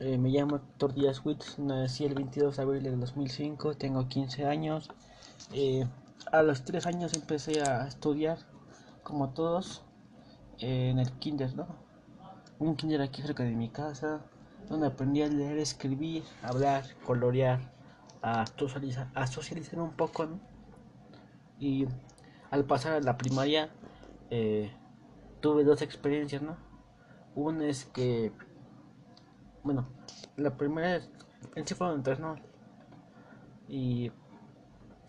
Eh, me llamo Héctor Díaz nací el 22 de abril del 2005, tengo 15 años. Eh, a los 3 años empecé a estudiar, como todos, eh, en el kinder, ¿no? Un kinder aquí cerca de mi casa, donde aprendí a leer, escribir, hablar, colorear, a socializar, a socializar un poco, ¿no? Y al pasar a la primaria, tuve dos experiencias, ¿no? Una es que bueno, la primera es, en sí fueron tres, ¿no? Y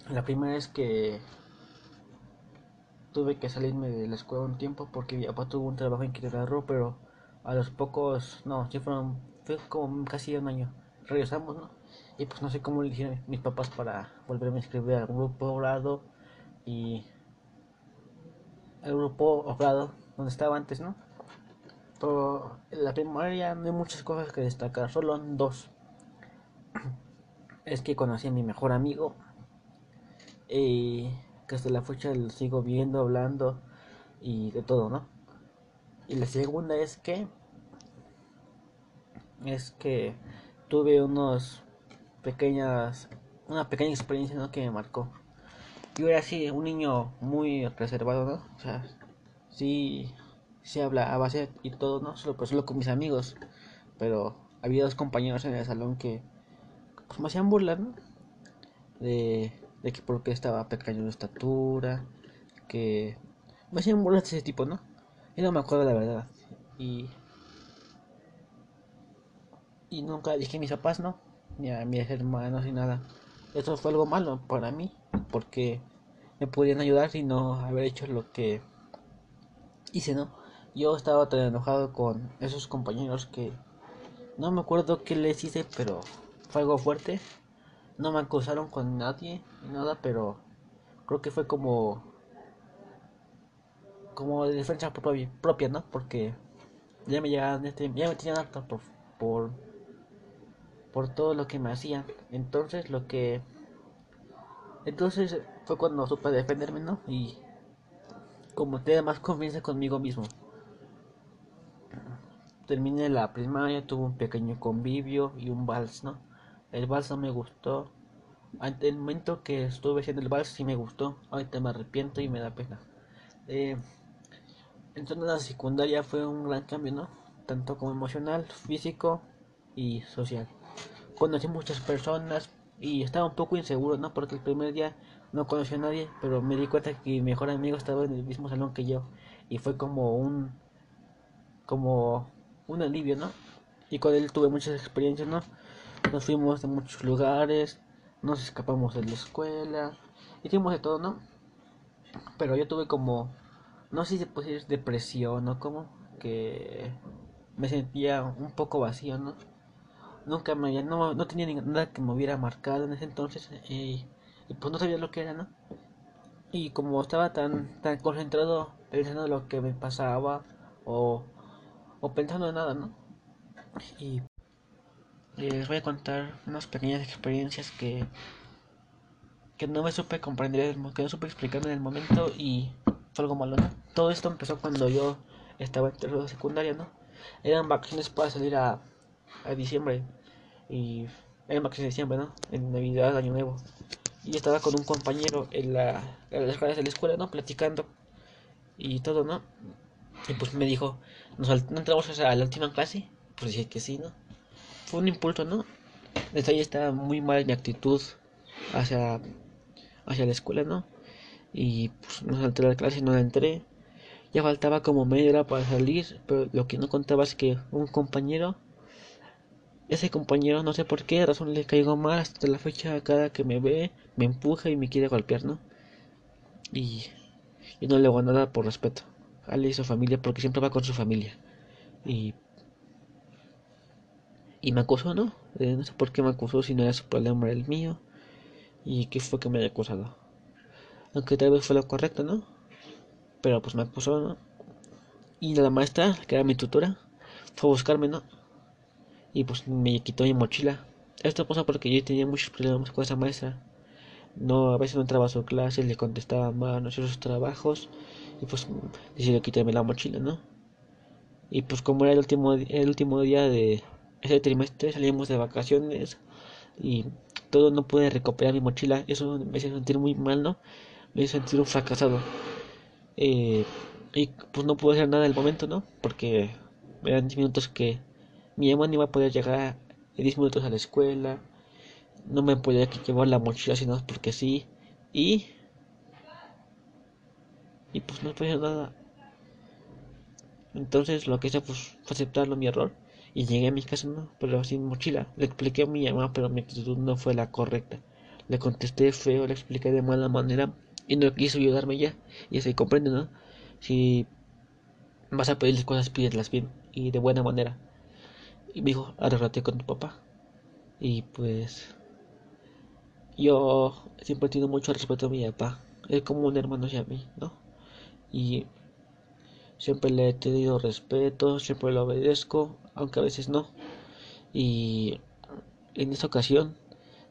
la primera es que tuve que salirme de la escuela un tiempo porque mi papá tuvo un trabajo en Quintana pero a los pocos, no, sí fueron, fue como casi un año. Regresamos, ¿no? Y pues no sé cómo le dijeron mis papás para volverme a inscribir al grupo obrado y el grupo obrado donde estaba antes, ¿no? Pero en la primaria no hay muchas cosas que destacar, solo dos. Es que conocí a mi mejor amigo. Y que hasta la fecha lo sigo viendo, hablando y de todo, ¿no? Y la segunda es que es que tuve unos pequeñas una pequeña experiencia ¿no? que me marcó. Yo era así, un niño muy reservado, ¿no? O sea, sí se habla a base y todo, ¿no? Solo, pues, solo con mis amigos. Pero había dos compañeros en el salón que pues, me hacían burlar, ¿no? De, de que porque estaba pequeño de estatura, que me hacían burlas de ese tipo, ¿no? Y no me acuerdo la verdad. Y, y nunca dije a mis papás, ¿no? Ni a mis hermanos ni nada. Eso fue algo malo para mí, porque me podían ayudar si no haber hecho lo que hice, ¿no? Yo estaba tan enojado con esos compañeros que no me acuerdo qué les hice, pero fue algo fuerte. No me acusaron con nadie ni nada, pero creo que fue como como de defensa propia, ¿no? Porque ya me llegaban este, ya me tenían harto por, por por todo lo que me hacían. Entonces lo que entonces fue cuando supe defenderme, ¿no? Y como tenía más confianza conmigo mismo terminé la primaria, tuve un pequeño convivio y un vals, ¿no? El vals no me gustó. Ante el momento que estuve haciendo el vals sí me gustó. Ahorita me arrepiento y me da pena. Eh, a la secundaria fue un gran cambio, ¿no? Tanto como emocional, físico y social. Conocí muchas personas y estaba un poco inseguro, ¿no? Porque el primer día no conocí a nadie, pero me di cuenta que mi mejor amigo estaba en el mismo salón que yo. Y fue como un... como un alivio, ¿no? Y con él tuve muchas experiencias, ¿no? Nos fuimos de muchos lugares, nos escapamos de la escuela, hicimos de todo, ¿no? Pero yo tuve como, no sé si se puede decir depresión, ¿no? Como que me sentía un poco vacío, ¿no? Nunca me había, no, no tenía nada que me hubiera marcado en ese entonces y, y pues no sabía lo que era, ¿no? Y como estaba tan, tan concentrado pensando en lo que me pasaba o o pensando en nada, ¿no? Y, les voy a contar unas pequeñas experiencias que que no me supe comprender, que no supe explicar en el momento y fue algo malo, ¿no? Todo esto empezó cuando yo estaba en tercero de secundaria, ¿no? Eran vacaciones para salir a, a diciembre y eran vacaciones de diciembre, ¿no? En Navidad, Año Nuevo. Y estaba con un compañero en, la, en las clases de la escuela, ¿no? Platicando y todo, ¿no? Y pues me dijo, ¿nos ¿no entramos a la última clase? Pues dije que sí, ¿no? Fue un impulso, ¿no? Desde ahí estaba muy mal mi actitud hacia, hacia la escuela, ¿no? Y pues no salté a la clase, no la entré. Ya faltaba como media hora para salir, pero lo que no contaba es que un compañero, ese compañero, no sé por qué razón le caigo mal hasta la fecha, cada que me ve, me empuja y me quiere golpear, ¿no? Y, y no le hago nada por respeto. Ale y su familia porque siempre va con su familia. Y, y me acusó, ¿no? Eh, no sé por qué me acusó si no era su problema, era el mío. Y qué fue que me haya acusado. Aunque tal vez fue lo correcto, ¿no? Pero pues me acusó, ¿no? Y la maestra, que era mi tutora, fue a buscarme, ¿no? Y pues me quitó mi mochila. Esto pasa porque yo tenía muchos problemas con esa maestra. No, a veces no entraba a su clase, le contestaba mal, no hacía sus trabajos y pues decidió quitarme la mochila, ¿no? Y pues como era el último, el último día de ese trimestre salimos de vacaciones y todo no pude recuperar mi mochila. Eso me hizo sentir muy mal, ¿no? Me hizo sentir un fracasado. Eh, y pues no pude hacer nada del momento, ¿no? Porque eran 10 minutos que mi mamá no iba a poder llegar 10 minutos a la escuela. No me podía llevar la mochila sino porque sí. Y. Y pues no hacer nada. Entonces lo que hice pues, fue aceptarlo mi error. Y llegué a mi casa, ¿no? Pero sin mochila. Le expliqué a mi mamá, pero mi actitud no fue la correcta. Le contesté feo, le expliqué de mala manera. Y no quiso ayudarme ya. Y se comprende, ¿no? Si vas a pedirles cosas, pídelas bien y de buena manera. Y me dijo, arreglate con tu papá. Y pues yo siempre he tenido mucho respeto a mi papá. Es como un hermano hacia mí, ¿no? Y siempre le he tenido respeto, siempre lo obedezco, aunque a veces no. Y en esta ocasión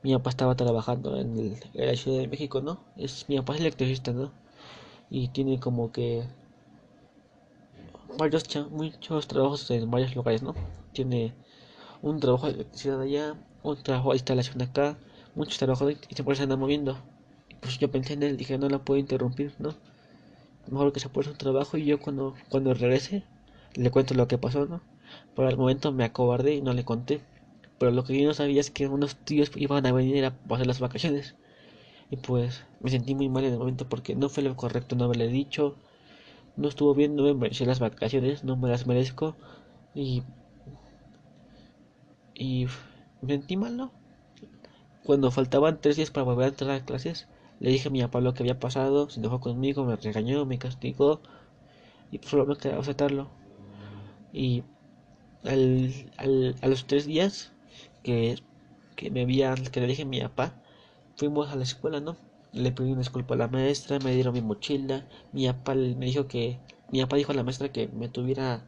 mi papá estaba trabajando en, el, la Ciudad de México, ¿no? Es, mi papá es electricista, ¿no? Y tiene como que varios muchos trabajos en varios lugares, ¿no? Tiene un trabajo de electricidad allá, un trabajo de instalación acá, muchos trabajos y siempre se anda moviendo. Y pues yo pensé en él, dije no la puedo interrumpir, ¿no? Mejor que se pueda su trabajo y yo cuando, cuando regrese le cuento lo que pasó, ¿no? Por el momento me acobardé y no le conté. Pero lo que yo no sabía es que unos tíos iban a venir a pasar las vacaciones. Y pues me sentí muy mal en el momento porque no fue lo correcto no haberle dicho no estuvo bien, no me merecí las vacaciones, no me las merezco y y me sentí mal, ¿no? Cuando faltaban tres días para volver a entrar a clases, le dije a mi papá lo que había pasado, se enojó conmigo, me regañó, me castigó y pues solo me quedaba aceptarlo. Y al, al, a los tres días que, que me había, que le dije a mi papá, fuimos a la escuela, ¿no? le pedí una disculpa a la maestra, me dieron mi mochila, mi papá me dijo que, mi papá dijo a la maestra que me tuviera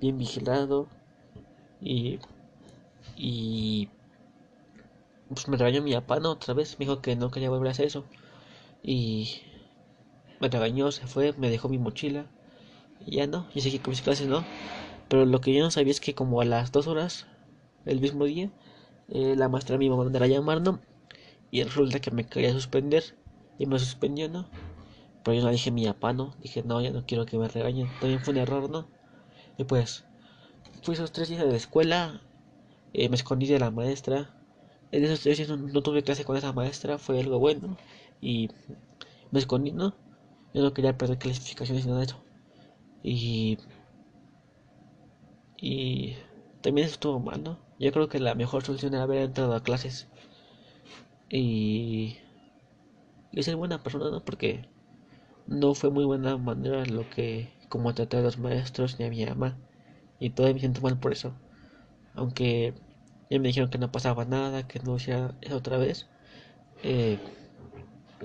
bien vigilado y, y pues me regañó mi papá, ¿no? Otra vez, me dijo que no quería volver a hacer eso y me regañó, se fue, me dejó mi mochila y ya no, y seguí con mis clases, ¿no? Pero lo que yo no sabía es que como a las dos horas, el mismo día, eh, la maestra me iba a mandar a llamar, ¿no? Y resulta que me quería suspender y me suspendió, ¿no? Pero yo no dije mi papá, ¿no? Dije, no, ya no quiero que me regañen. También fue un error, ¿no? Y pues, fui esos tres días de la escuela, eh, me escondí de la maestra. En esos tres días no, tuve clase con esa maestra, fue algo bueno. Y me escondí, ¿no? Yo no quería perder clasificaciones ni nada de eso. Y. Y. También estuvo mal, ¿no? Yo creo que la mejor solución era haber entrado a clases y, y ser buena persona, ¿no? Porque no fue muy buena manera lo que, como traté a los maestros ni a mi mamá. Y todavía me siento mal por eso. Aunque ya me dijeron que no pasaba nada, que no hacía eso otra vez. Eh,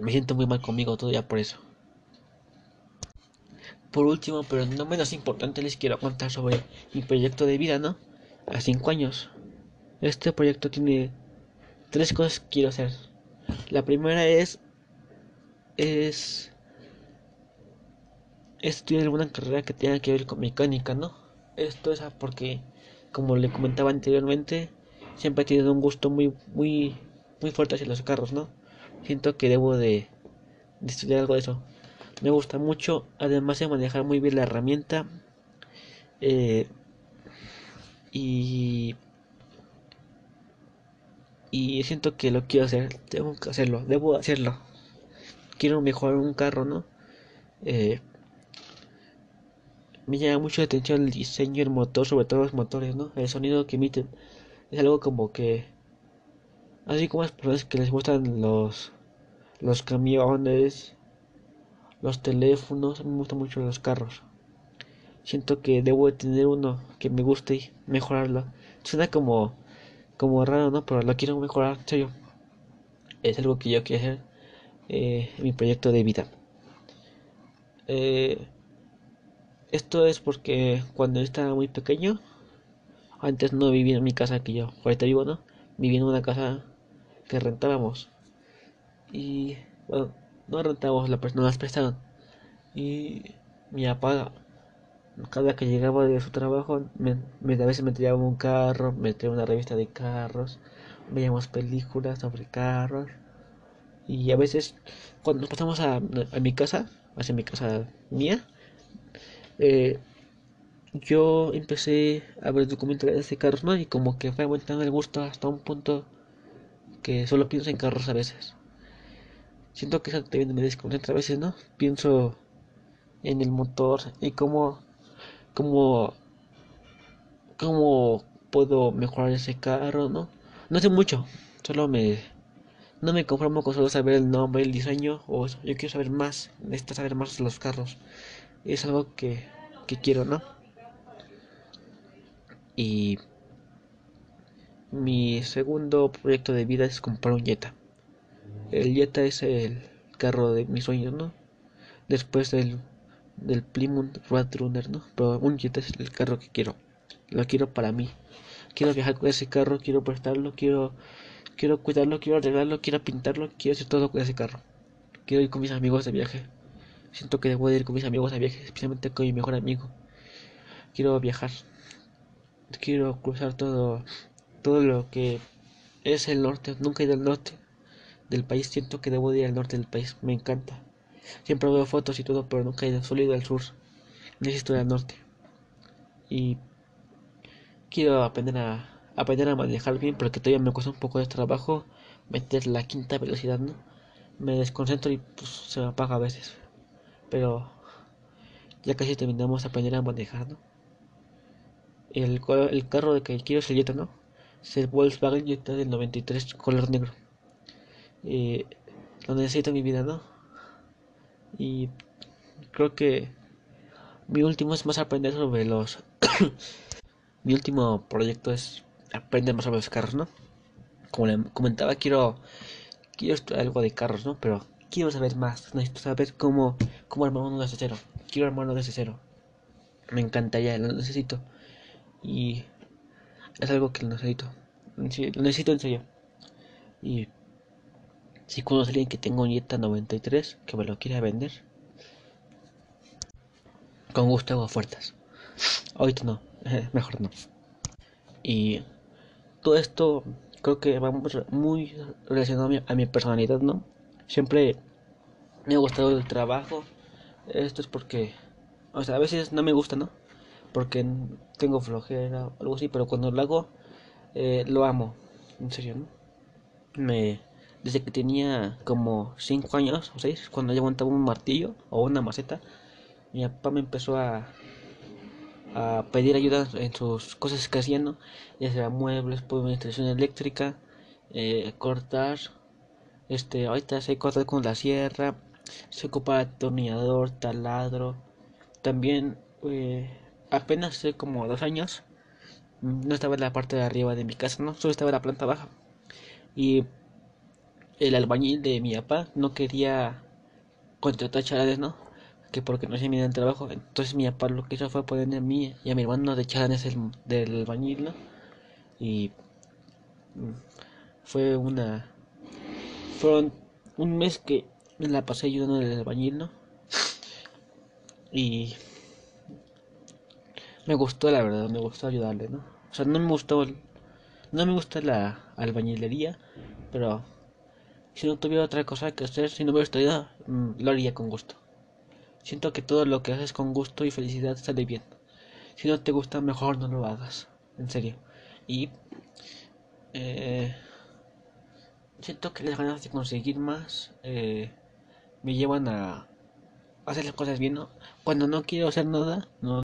me siento muy mal conmigo todavía por eso. Por último, pero no menos importante, les quiero contar sobre mi proyecto de vida, ¿no? A 5 años. Este proyecto tiene tres cosas que quiero hacer. La primera es es estudiar alguna carrera que tenga que ver con mecánica, ¿no? Esto es porque como le comentaba anteriormente, siempre he tenido un gusto muy muy muy fuerte hacia los carros, ¿no? Siento que debo de, estudiar algo de eso. Me gusta mucho, además de manejar muy bien la herramienta. Eh, y y siento que lo quiero hacer, tengo que hacerlo, debo hacerlo. Quiero mejorar un carro, ¿no? Eh, me llama mucho la atención el diseño del motor, sobre todo los motores, ¿no? El sonido que emiten es algo como que así como las personas que les gustan los los camiones, los teléfonos, me gustan mucho los carros. Siento que debo de tener uno que me guste y mejorarlo. Suena como como raro, ¿no? Pero lo quiero mejorar, en serio. Es algo que yo quiero hacer eh, en mi proyecto de vida. Eh, esto es porque cuando estaba muy pequeño, antes no vivía en mi casa que yo, ahorita vivo, ¿no? Vivía en una casa que rentábamos. Y, bueno, no rentábamos, la persona las prestaron. Y mi papá cada que llegaba de su trabajo, me, a veces me traía un carro, me traía una revista de carros, veíamos películas sobre carros. Y a veces, cuando nos pasamos a, a mi casa, hacia mi casa mía, eh, yo empecé a ver documentales de carros, ¿no? Y como que fue aumentando el gusto hasta un punto que solo pienso en carros a veces. Siento que eso también me desconcentra a veces, ¿no? Pienso en el motor y cómo, cómo, cómo puedo mejorar ese carro, ¿no? No sé mucho, solo me, no me conformo con solo saber el nombre, el diseño, o yo quiero saber más, necesito saber más de los carros. Es algo que, que quiero, ¿no? Y mi segundo proyecto de vida es comprar un Jetta. El Jetta es el carro de mis sueños, ¿no? Después del del Plymouth Roadrunner, ¿no? Pero un Jetta es el carro que quiero. Lo quiero para mí. Quiero viajar con ese carro, quiero prestarlo, quiero quiero cuidarlo, quiero arreglarlo, quiero pintarlo, quiero hacer todo con ese carro. Quiero ir con mis amigos de viaje. Siento que debo ir con mis amigos de viaje, especialmente con mi mejor amigo. Quiero viajar. Quiero cruzar todo todo lo que es el norte. Nunca he ido al norte del país. Siento que debo ir al norte del país. Me encanta. Siempre veo fotos y todo, pero nunca he ido, solo he ido al sur. Necesito ir al norte. Y quiero aprender a aprender a manejar bien porque todavía me cuesta un poco de trabajo meter la quinta velocidad, ¿no? Me desconcentro y pues se me apaga a veces. Pero ya casi terminamos de aprender a manejar, ¿no? El, el carro de que quiero es el Jetta, ¿no? Es el Volkswagen Jetta del 93 color negro. Eh, lo necesito en mi vida, ¿no? Y creo que mi último es más aprender sobre los... mi último proyecto es aprender más sobre los carros, ¿no? Como le comentaba, quiero, quiero algo de carros, ¿no? Pero quiero saber más, necesito saber cómo, cómo armar uno desde cero. Quiero armar uno desde cero. Me encantaría, lo necesito. Y es algo que necesito. lo necesito en serio. Y si conoce alguien que tenga un Jetta 93 que me lo quiera vender, con gusto hago ofertas. Ahorita no, mejor no. Y todo esto creo que va muy relacionado a mi, personalidad, ¿no? Siempre me ha gustado el trabajo. Esto es porque, o sea, a veces no me gusta, ¿no? Porque tengo flojera o algo así, pero cuando lo hago, eh, lo amo. En serio, ¿no? Me desde que tenía como 5 años o 6, cuando yo aguantaba un martillo o una maceta, mi papá me empezó a, a pedir ayuda en sus cosas que hacían, ya sea muebles, pues instalación eléctrica, eh, cortar, este, ahorita sé cortar con la sierra, se ocupa atornillador, taladro, también eh, apenas hace como dos años, no estaba en la parte de arriba de mi casa, no, solo estaba en la planta baja y el albañil de mi papá no quería contratar chalanes, ¿no? Que porque no se mide el trabajo. Entonces mi papá lo que hizo fue ponerme a mí y a mi hermano de chalanes el, del albañil, ¿no? Y mm, fue una... Fueron un mes que me la pasé ayudando del albañil, ¿no? Y me gustó, la verdad, me gustó ayudarle, ¿no? O sea, no me gustó, no me gusta la albañilería, pero si no tuviera otra cosa que hacer, si no hubiera estudiado, mm, lo haría con gusto. Siento que todo lo que haces con gusto y felicidad sale bien. Si no te gusta, mejor no lo hagas. En serio. Y eh, siento que las ganas de conseguir más eh, me llevan a hacer las cosas bien. Cuando no quiero hacer nada, no